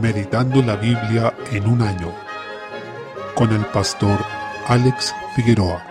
Meditando la Biblia en un año con el pastor Alex Figueroa.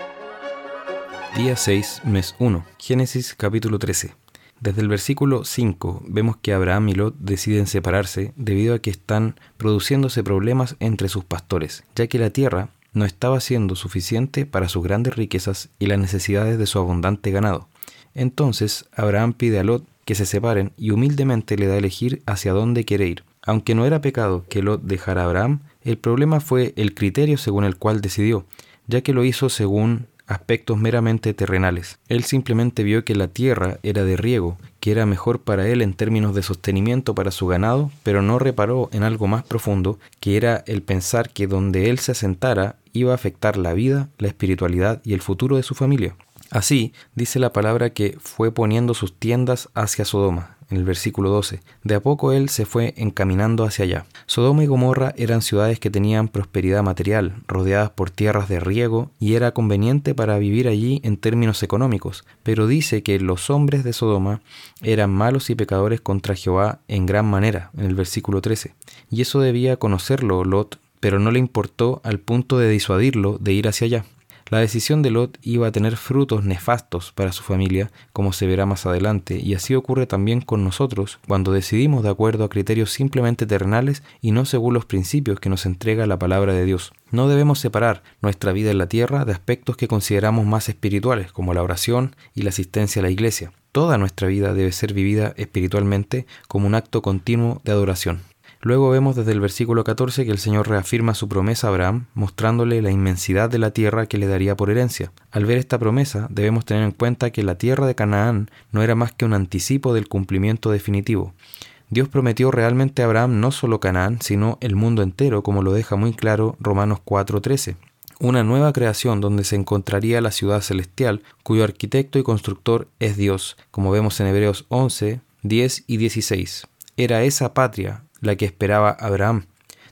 Día 6, mes 1, Génesis capítulo 13. Desde el versículo 5 vemos que Abraham y Lot deciden separarse debido a que están produciéndose problemas entre sus pastores, ya que la tierra no estaba siendo suficiente para sus grandes riquezas y las necesidades de su abundante ganado. Entonces Abraham pide a Lot que se separen y humildemente le da a elegir hacia dónde quiere ir. Aunque no era pecado que Lot dejara Abraham, el problema fue el criterio según el cual decidió, ya que lo hizo según aspectos meramente terrenales. Él simplemente vio que la tierra era de riego, que era mejor para él en términos de sostenimiento para su ganado, pero no reparó en algo más profundo, que era el pensar que donde él se asentara iba a afectar la vida, la espiritualidad y el futuro de su familia. Así, dice la palabra que fue poniendo sus tiendas hacia Sodoma, en el versículo 12. De a poco él se fue encaminando hacia allá. Sodoma y Gomorra eran ciudades que tenían prosperidad material, rodeadas por tierras de riego, y era conveniente para vivir allí en términos económicos, pero dice que los hombres de Sodoma eran malos y pecadores contra Jehová en gran manera, en el versículo 13. Y eso debía conocerlo Lot, pero no le importó al punto de disuadirlo de ir hacia allá. La decisión de Lot iba a tener frutos nefastos para su familia, como se verá más adelante, y así ocurre también con nosotros cuando decidimos de acuerdo a criterios simplemente terrenales y no según los principios que nos entrega la palabra de Dios. No debemos separar nuestra vida en la tierra de aspectos que consideramos más espirituales, como la oración y la asistencia a la iglesia. Toda nuestra vida debe ser vivida espiritualmente como un acto continuo de adoración. Luego vemos desde el versículo 14 que el Señor reafirma su promesa a Abraham, mostrándole la inmensidad de la tierra que le daría por herencia. Al ver esta promesa, debemos tener en cuenta que la tierra de Canaán no era más que un anticipo del cumplimiento definitivo. Dios prometió realmente a Abraham no solo Canaán, sino el mundo entero, como lo deja muy claro Romanos 4:13 una nueva creación donde se encontraría la ciudad celestial, cuyo arquitecto y constructor es Dios, como vemos en Hebreos 11, 10 y 16. Era esa patria, la que esperaba Abraham.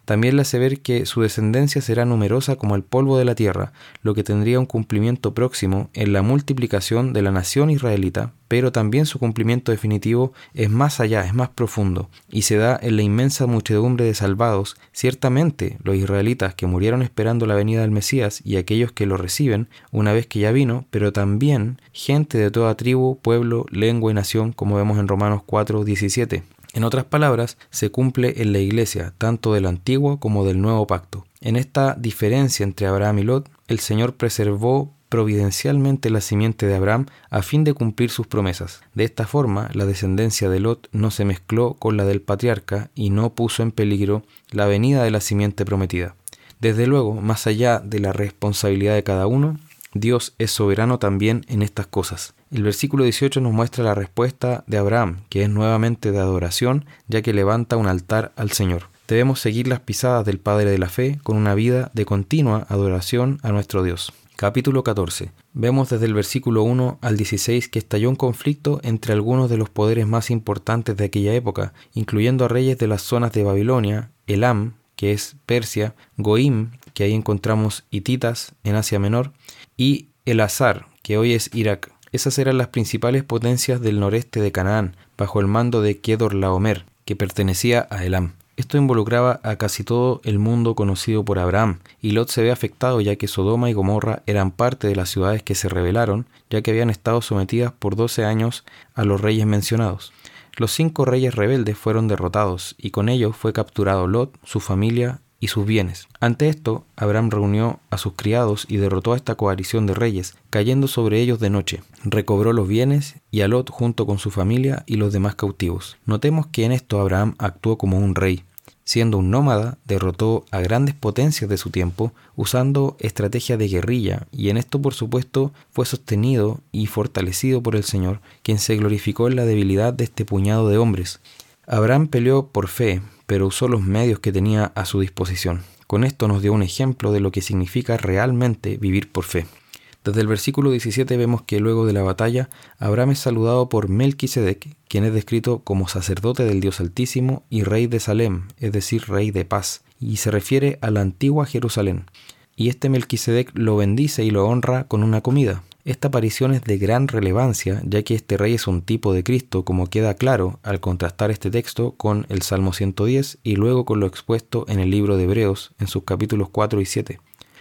También le hace ver que su descendencia será numerosa como el polvo de la tierra, lo que tendría un cumplimiento próximo en la multiplicación de la nación israelita, pero también su cumplimiento definitivo es más allá, es más profundo, y se da en la inmensa muchedumbre de salvados, ciertamente los israelitas que murieron esperando la venida del Mesías y aquellos que lo reciben una vez que ya vino, pero también gente de toda tribu, pueblo, lengua y nación, como vemos en Romanos 4, 17. En otras palabras, se cumple en la iglesia tanto del antiguo como del nuevo pacto. En esta diferencia entre Abraham y Lot, el Señor preservó providencialmente la simiente de Abraham a fin de cumplir sus promesas. De esta forma, la descendencia de Lot no se mezcló con la del patriarca y no puso en peligro la venida de la simiente prometida. Desde luego, más allá de la responsabilidad de cada uno, Dios es soberano también en estas cosas. El versículo 18 nos muestra la respuesta de Abraham, que es nuevamente de adoración, ya que levanta un altar al Señor. Debemos seguir las pisadas del Padre de la Fe con una vida de continua adoración a nuestro Dios. Capítulo 14. Vemos desde el versículo 1 al 16 que estalló un conflicto entre algunos de los poderes más importantes de aquella época, incluyendo a reyes de las zonas de Babilonia, Elam, que es Persia, Goim, que ahí encontramos hititas en Asia Menor, y el Azar, que hoy es Irak. Esas eran las principales potencias del noreste de Canaán, bajo el mando de Kedor Laomer, que pertenecía a Elam. Esto involucraba a casi todo el mundo conocido por Abraham, y Lot se ve afectado ya que Sodoma y Gomorra eran parte de las ciudades que se rebelaron, ya que habían estado sometidas por 12 años a los reyes mencionados. Los cinco reyes rebeldes fueron derrotados, y con ellos fue capturado Lot, su familia y sus bienes. Ante esto, Abraham reunió a sus criados y derrotó a esta coalición de reyes, cayendo sobre ellos de noche. Recobró los bienes y a Lot junto con su familia y los demás cautivos. Notemos que en esto Abraham actuó como un rey. Siendo un nómada, derrotó a grandes potencias de su tiempo usando estrategia de guerrilla, y en esto por supuesto fue sostenido y fortalecido por el Señor, quien se glorificó en la debilidad de este puñado de hombres. Abraham peleó por fe, pero usó los medios que tenía a su disposición. Con esto nos dio un ejemplo de lo que significa realmente vivir por fe. Desde el versículo 17 vemos que luego de la batalla, Abraham es saludado por Melquisedec, quien es descrito como sacerdote del Dios Altísimo y rey de Salem, es decir, rey de paz, y se refiere a la antigua Jerusalén. Y este Melquisedec lo bendice y lo honra con una comida. Esta aparición es de gran relevancia, ya que este rey es un tipo de Cristo, como queda claro al contrastar este texto con el Salmo 110 y luego con lo expuesto en el libro de Hebreos en sus capítulos 4 y 7.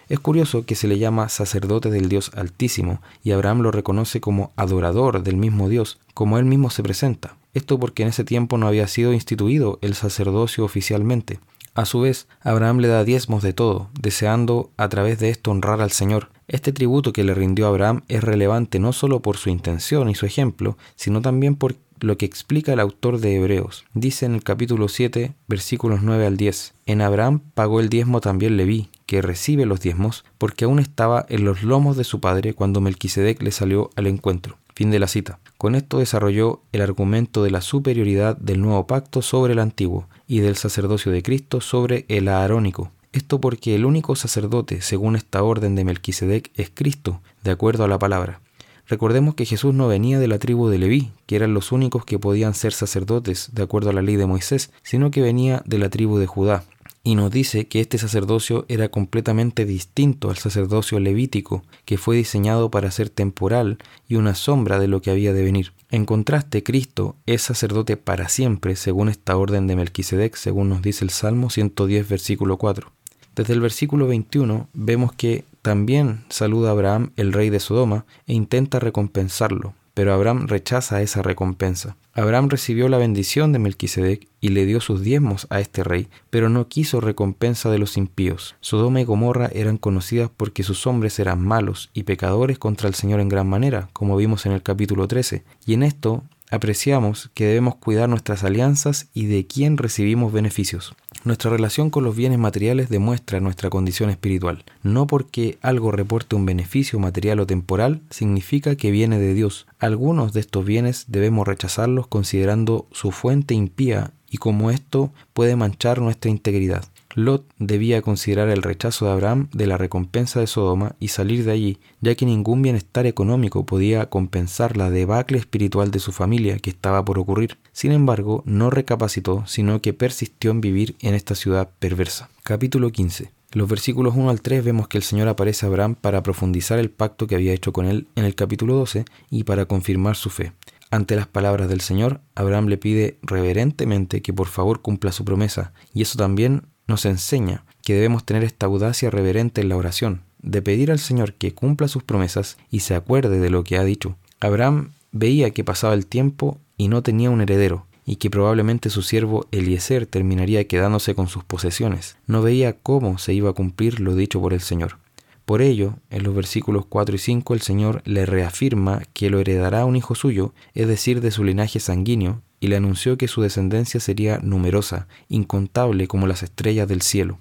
Es curioso que se le llama sacerdote del Dios Altísimo y Abraham lo reconoce como adorador del mismo Dios, como él mismo se presenta. Esto porque en ese tiempo no había sido instituido el sacerdocio oficialmente. A su vez, Abraham le da diezmos de todo, deseando a través de esto honrar al Señor. Este tributo que le rindió Abraham es relevante no solo por su intención y su ejemplo, sino también por lo que explica el autor de Hebreos. Dice en el capítulo 7, versículos 9 al 10, En Abraham pagó el diezmo también Leví, que recibe los diezmos, porque aún estaba en los lomos de su padre cuando Melquisedec le salió al encuentro. Fin de la cita. Con esto desarrolló el argumento de la superioridad del nuevo pacto sobre el antiguo y del sacerdocio de Cristo sobre el aarónico. Esto porque el único sacerdote, según esta orden de Melquisedec, es Cristo, de acuerdo a la palabra. Recordemos que Jesús no venía de la tribu de Leví, que eran los únicos que podían ser sacerdotes, de acuerdo a la ley de Moisés, sino que venía de la tribu de Judá, y nos dice que este sacerdocio era completamente distinto al sacerdocio levítico, que fue diseñado para ser temporal y una sombra de lo que había de venir. En contraste, Cristo es sacerdote para siempre, según esta orden de Melquisedec, según nos dice el Salmo 110, versículo 4. Desde el versículo 21 vemos que también saluda a Abraham, el rey de Sodoma, e intenta recompensarlo, pero Abraham rechaza esa recompensa. Abraham recibió la bendición de Melquisedec y le dio sus diezmos a este rey, pero no quiso recompensa de los impíos. Sodoma y Gomorra eran conocidas porque sus hombres eran malos y pecadores contra el Señor en gran manera, como vimos en el capítulo 13, y en esto apreciamos que debemos cuidar nuestras alianzas y de quién recibimos beneficios. Nuestra relación con los bienes materiales demuestra nuestra condición espiritual. No porque algo reporte un beneficio material o temporal significa que viene de Dios. Algunos de estos bienes debemos rechazarlos considerando su fuente impía y como esto puede manchar nuestra integridad. Lot debía considerar el rechazo de Abraham de la recompensa de Sodoma y salir de allí, ya que ningún bienestar económico podía compensar la debacle espiritual de su familia que estaba por ocurrir. Sin embargo, no recapacitó, sino que persistió en vivir en esta ciudad perversa. Capítulo 15. En los versículos 1 al 3 vemos que el Señor aparece a Abraham para profundizar el pacto que había hecho con él en el capítulo 12 y para confirmar su fe. Ante las palabras del Señor, Abraham le pide reverentemente que por favor cumpla su promesa, y eso también nos enseña que debemos tener esta audacia reverente en la oración, de pedir al Señor que cumpla sus promesas y se acuerde de lo que ha dicho. Abraham veía que pasaba el tiempo y no tenía un heredero, y que probablemente su siervo Eliezer terminaría quedándose con sus posesiones. No veía cómo se iba a cumplir lo dicho por el Señor. Por ello, en los versículos 4 y 5 el Señor le reafirma que lo heredará un hijo suyo, es decir, de su linaje sanguíneo, y le anunció que su descendencia sería numerosa, incontable como las estrellas del cielo.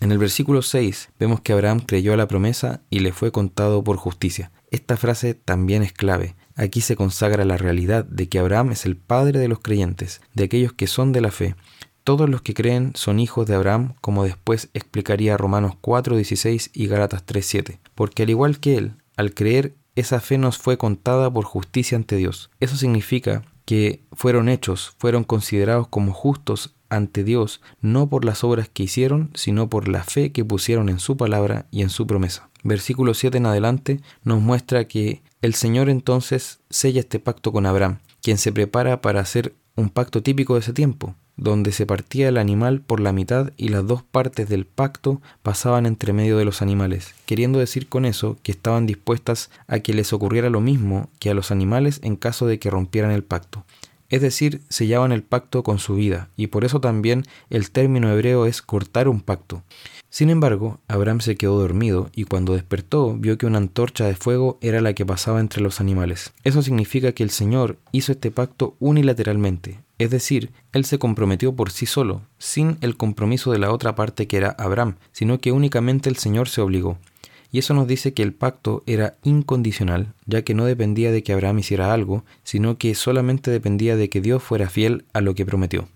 En el versículo 6 vemos que Abraham creyó a la promesa y le fue contado por justicia. Esta frase también es clave. Aquí se consagra la realidad de que Abraham es el padre de los creyentes, de aquellos que son de la fe. Todos los que creen son hijos de Abraham, como después explicaría Romanos 4:16 y Gálatas 3:7. Porque al igual que él, al creer, esa fe nos fue contada por justicia ante Dios. Eso significa que fueron hechos, fueron considerados como justos ante Dios, no por las obras que hicieron, sino por la fe que pusieron en su palabra y en su promesa. Versículo 7 en adelante nos muestra que el Señor entonces sella este pacto con Abraham, quien se prepara para hacer un pacto típico de ese tiempo, donde se partía el animal por la mitad y las dos partes del pacto pasaban entre medio de los animales, queriendo decir con eso que estaban dispuestas a que les ocurriera lo mismo que a los animales en caso de que rompieran el pacto. Es decir, sellaban el pacto con su vida, y por eso también el término hebreo es cortar un pacto. Sin embargo, Abraham se quedó dormido y cuando despertó vio que una antorcha de fuego era la que pasaba entre los animales. Eso significa que el Señor hizo este pacto unilateralmente, es decir, Él se comprometió por sí solo, sin el compromiso de la otra parte que era Abraham, sino que únicamente el Señor se obligó. Y eso nos dice que el pacto era incondicional, ya que no dependía de que Abraham hiciera algo, sino que solamente dependía de que Dios fuera fiel a lo que prometió.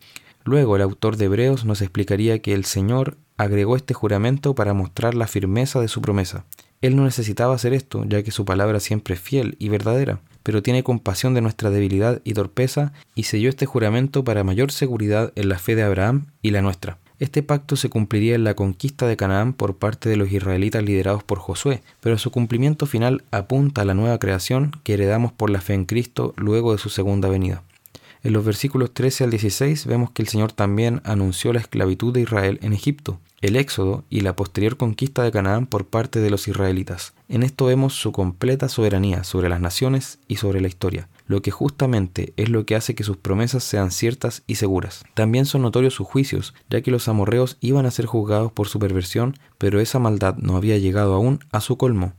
Luego el autor de Hebreos nos explicaría que el Señor agregó este juramento para mostrar la firmeza de su promesa. Él no necesitaba hacer esto, ya que su palabra siempre es fiel y verdadera, pero tiene compasión de nuestra debilidad y torpeza y selló este juramento para mayor seguridad en la fe de Abraham y la nuestra. Este pacto se cumpliría en la conquista de Canaán por parte de los israelitas liderados por Josué, pero su cumplimiento final apunta a la nueva creación que heredamos por la fe en Cristo luego de su segunda venida. En los versículos 13 al 16 vemos que el Señor también anunció la esclavitud de Israel en Egipto, el éxodo y la posterior conquista de Canaán por parte de los israelitas. En esto vemos su completa soberanía sobre las naciones y sobre la historia, lo que justamente es lo que hace que sus promesas sean ciertas y seguras. También son notorios sus juicios, ya que los amorreos iban a ser juzgados por su perversión, pero esa maldad no había llegado aún a su colmo.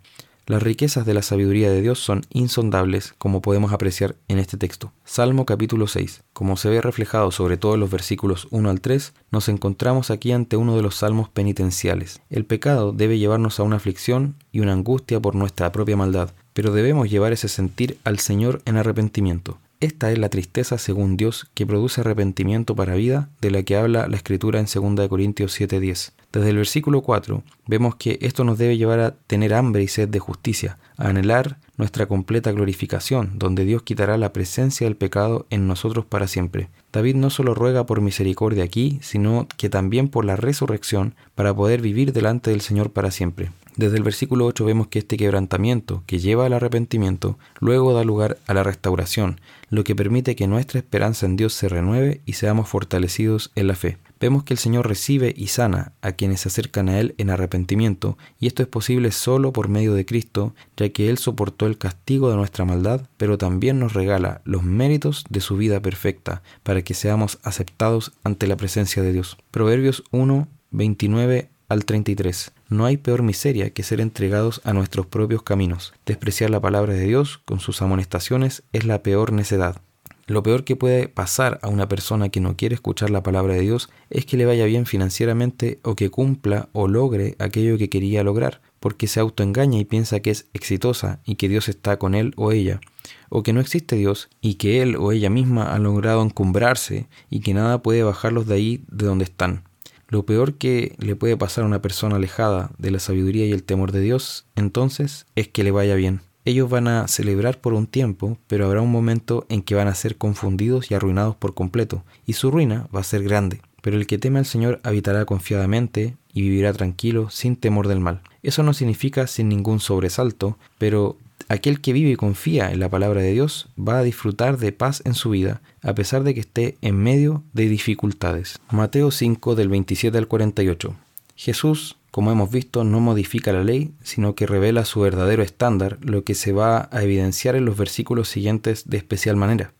Las riquezas de la sabiduría de Dios son insondables, como podemos apreciar en este texto. Salmo capítulo 6. Como se ve reflejado sobre todo en los versículos 1 al 3, nos encontramos aquí ante uno de los salmos penitenciales. El pecado debe llevarnos a una aflicción y una angustia por nuestra propia maldad, pero debemos llevar ese sentir al Señor en arrepentimiento. Esta es la tristeza según Dios que produce arrepentimiento para vida de la que habla la escritura en 2 Corintios 7:10. Desde el versículo 4 vemos que esto nos debe llevar a tener hambre y sed de justicia, a anhelar nuestra completa glorificación, donde Dios quitará la presencia del pecado en nosotros para siempre. David no solo ruega por misericordia aquí, sino que también por la resurrección para poder vivir delante del Señor para siempre. Desde el versículo 8 vemos que este quebrantamiento, que lleva al arrepentimiento, luego da lugar a la restauración, lo que permite que nuestra esperanza en Dios se renueve y seamos fortalecidos en la fe. Vemos que el Señor recibe y sana a quienes se acercan a Él en arrepentimiento, y esto es posible solo por medio de Cristo, ya que Él soportó el castigo de nuestra maldad, pero también nos regala los méritos de su vida perfecta, para que seamos aceptados ante la presencia de Dios. Proverbios 1, 29 al 33. No hay peor miseria que ser entregados a nuestros propios caminos. Despreciar la palabra de Dios con sus amonestaciones es la peor necedad. Lo peor que puede pasar a una persona que no quiere escuchar la palabra de Dios es que le vaya bien financieramente o que cumpla o logre aquello que quería lograr, porque se autoengaña y piensa que es exitosa y que Dios está con él o ella, o que no existe Dios y que él o ella misma ha logrado encumbrarse y que nada puede bajarlos de ahí de donde están. Lo peor que le puede pasar a una persona alejada de la sabiduría y el temor de Dios, entonces, es que le vaya bien. Ellos van a celebrar por un tiempo, pero habrá un momento en que van a ser confundidos y arruinados por completo, y su ruina va a ser grande. Pero el que teme al Señor habitará confiadamente y vivirá tranquilo, sin temor del mal. Eso no significa sin ningún sobresalto, pero aquel que vive y confía en la palabra de Dios va a disfrutar de paz en su vida, a pesar de que esté en medio de dificultades. Mateo 5 del 27 al 48. Jesús como hemos visto, no modifica la ley, sino que revela su verdadero estándar, lo que se va a evidenciar en los versículos siguientes de especial manera.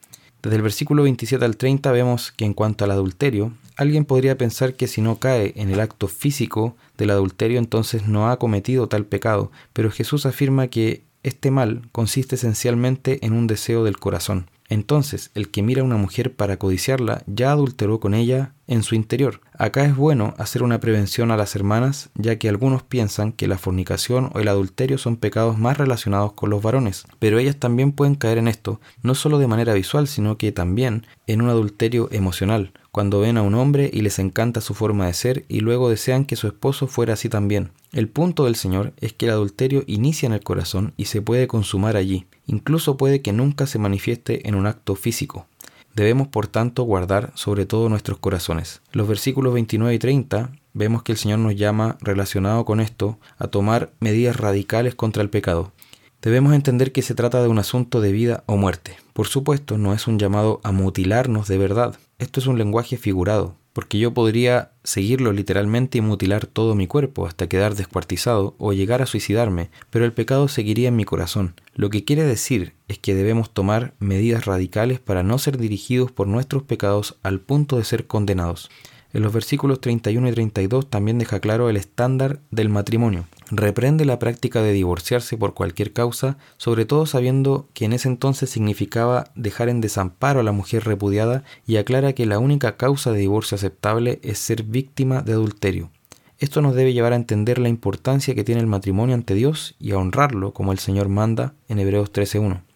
Desde el versículo 27 al 30 vemos que en cuanto al adulterio, alguien podría pensar que si no cae en el acto físico del adulterio entonces no ha cometido tal pecado, pero Jesús afirma que este mal consiste esencialmente en un deseo del corazón. Entonces, el que mira a una mujer para codiciarla ya adulteró con ella en su interior. Acá es bueno hacer una prevención a las hermanas, ya que algunos piensan que la fornicación o el adulterio son pecados más relacionados con los varones, pero ellas también pueden caer en esto, no solo de manera visual, sino que también en un adulterio emocional, cuando ven a un hombre y les encanta su forma de ser y luego desean que su esposo fuera así también. El punto del Señor es que el adulterio inicia en el corazón y se puede consumar allí, incluso puede que nunca se manifieste en un acto físico. Debemos por tanto guardar sobre todo nuestros corazones. Los versículos 29 y 30 vemos que el Señor nos llama, relacionado con esto, a tomar medidas radicales contra el pecado. Debemos entender que se trata de un asunto de vida o muerte. Por supuesto, no es un llamado a mutilarnos de verdad. Esto es un lenguaje figurado, porque yo podría seguirlo literalmente y mutilar todo mi cuerpo hasta quedar descuartizado o llegar a suicidarme, pero el pecado seguiría en mi corazón. Lo que quiere decir es que debemos tomar medidas radicales para no ser dirigidos por nuestros pecados al punto de ser condenados. En los versículos 31 y 32 también deja claro el estándar del matrimonio. Reprende la práctica de divorciarse por cualquier causa, sobre todo sabiendo que en ese entonces significaba dejar en desamparo a la mujer repudiada y aclara que la única causa de divorcio aceptable es ser víctima de adulterio. Esto nos debe llevar a entender la importancia que tiene el matrimonio ante Dios y a honrarlo como el Señor manda en Hebreos 13.1.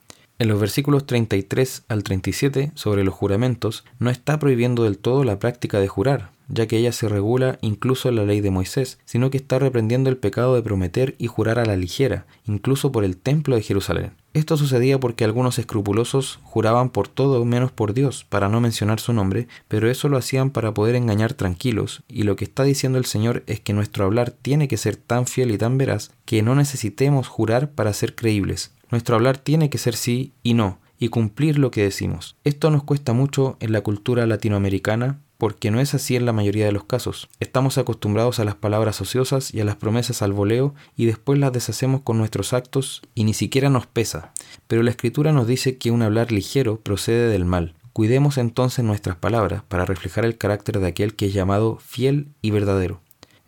En los versículos 33 al 37 sobre los juramentos no está prohibiendo del todo la práctica de jurar, ya que ella se regula incluso en la ley de Moisés, sino que está reprendiendo el pecado de prometer y jurar a la ligera, incluso por el templo de Jerusalén. Esto sucedía porque algunos escrupulosos juraban por todo menos por Dios, para no mencionar su nombre, pero eso lo hacían para poder engañar tranquilos, y lo que está diciendo el Señor es que nuestro hablar tiene que ser tan fiel y tan veraz que no necesitemos jurar para ser creíbles. Nuestro hablar tiene que ser sí y no, y cumplir lo que decimos. Esto nos cuesta mucho en la cultura latinoamericana porque no es así en la mayoría de los casos. Estamos acostumbrados a las palabras ociosas y a las promesas al voleo y después las deshacemos con nuestros actos y ni siquiera nos pesa. Pero la escritura nos dice que un hablar ligero procede del mal. Cuidemos entonces nuestras palabras para reflejar el carácter de aquel que es llamado fiel y verdadero.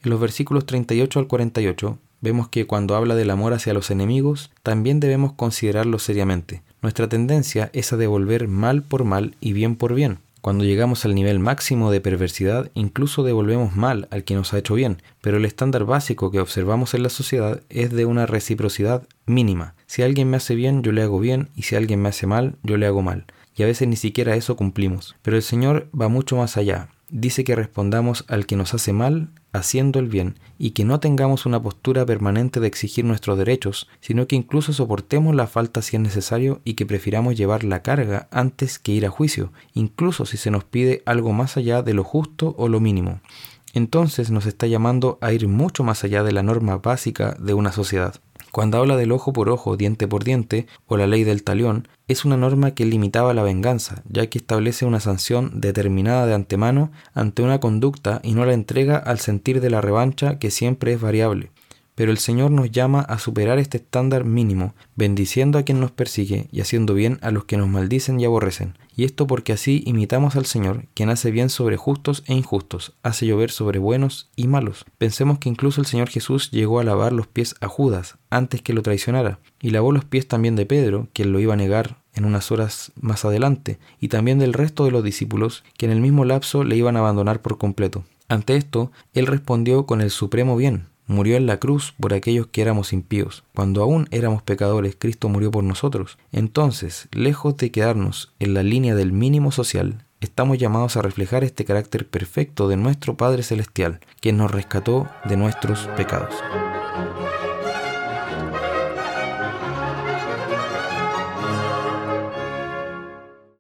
En los versículos 38 al 48 vemos que cuando habla del amor hacia los enemigos, también debemos considerarlo seriamente. Nuestra tendencia es a devolver mal por mal y bien por bien. Cuando llegamos al nivel máximo de perversidad, incluso devolvemos mal al que nos ha hecho bien, pero el estándar básico que observamos en la sociedad es de una reciprocidad mínima. Si alguien me hace bien, yo le hago bien, y si alguien me hace mal, yo le hago mal. Y a veces ni siquiera eso cumplimos. Pero el Señor va mucho más allá dice que respondamos al que nos hace mal haciendo el bien y que no tengamos una postura permanente de exigir nuestros derechos, sino que incluso soportemos la falta si es necesario y que prefiramos llevar la carga antes que ir a juicio, incluso si se nos pide algo más allá de lo justo o lo mínimo. Entonces nos está llamando a ir mucho más allá de la norma básica de una sociedad. Cuando habla del ojo por ojo, diente por diente, o la ley del talión, es una norma que limitaba la venganza, ya que establece una sanción determinada de antemano ante una conducta y no la entrega al sentir de la revancha que siempre es variable. Pero el Señor nos llama a superar este estándar mínimo, bendiciendo a quien nos persigue y haciendo bien a los que nos maldicen y aborrecen. Y esto porque así imitamos al Señor, quien hace bien sobre justos e injustos, hace llover sobre buenos y malos. Pensemos que incluso el Señor Jesús llegó a lavar los pies a Judas antes que lo traicionara, y lavó los pies también de Pedro, quien lo iba a negar en unas horas más adelante, y también del resto de los discípulos, que en el mismo lapso le iban a abandonar por completo. Ante esto, él respondió con el supremo bien, murió en la cruz por aquellos que éramos impíos. Cuando aún éramos pecadores, Cristo murió por nosotros. Entonces, lejos de quedarnos en la línea del mínimo social, estamos llamados a reflejar este carácter perfecto de nuestro Padre Celestial, quien nos rescató de nuestros pecados.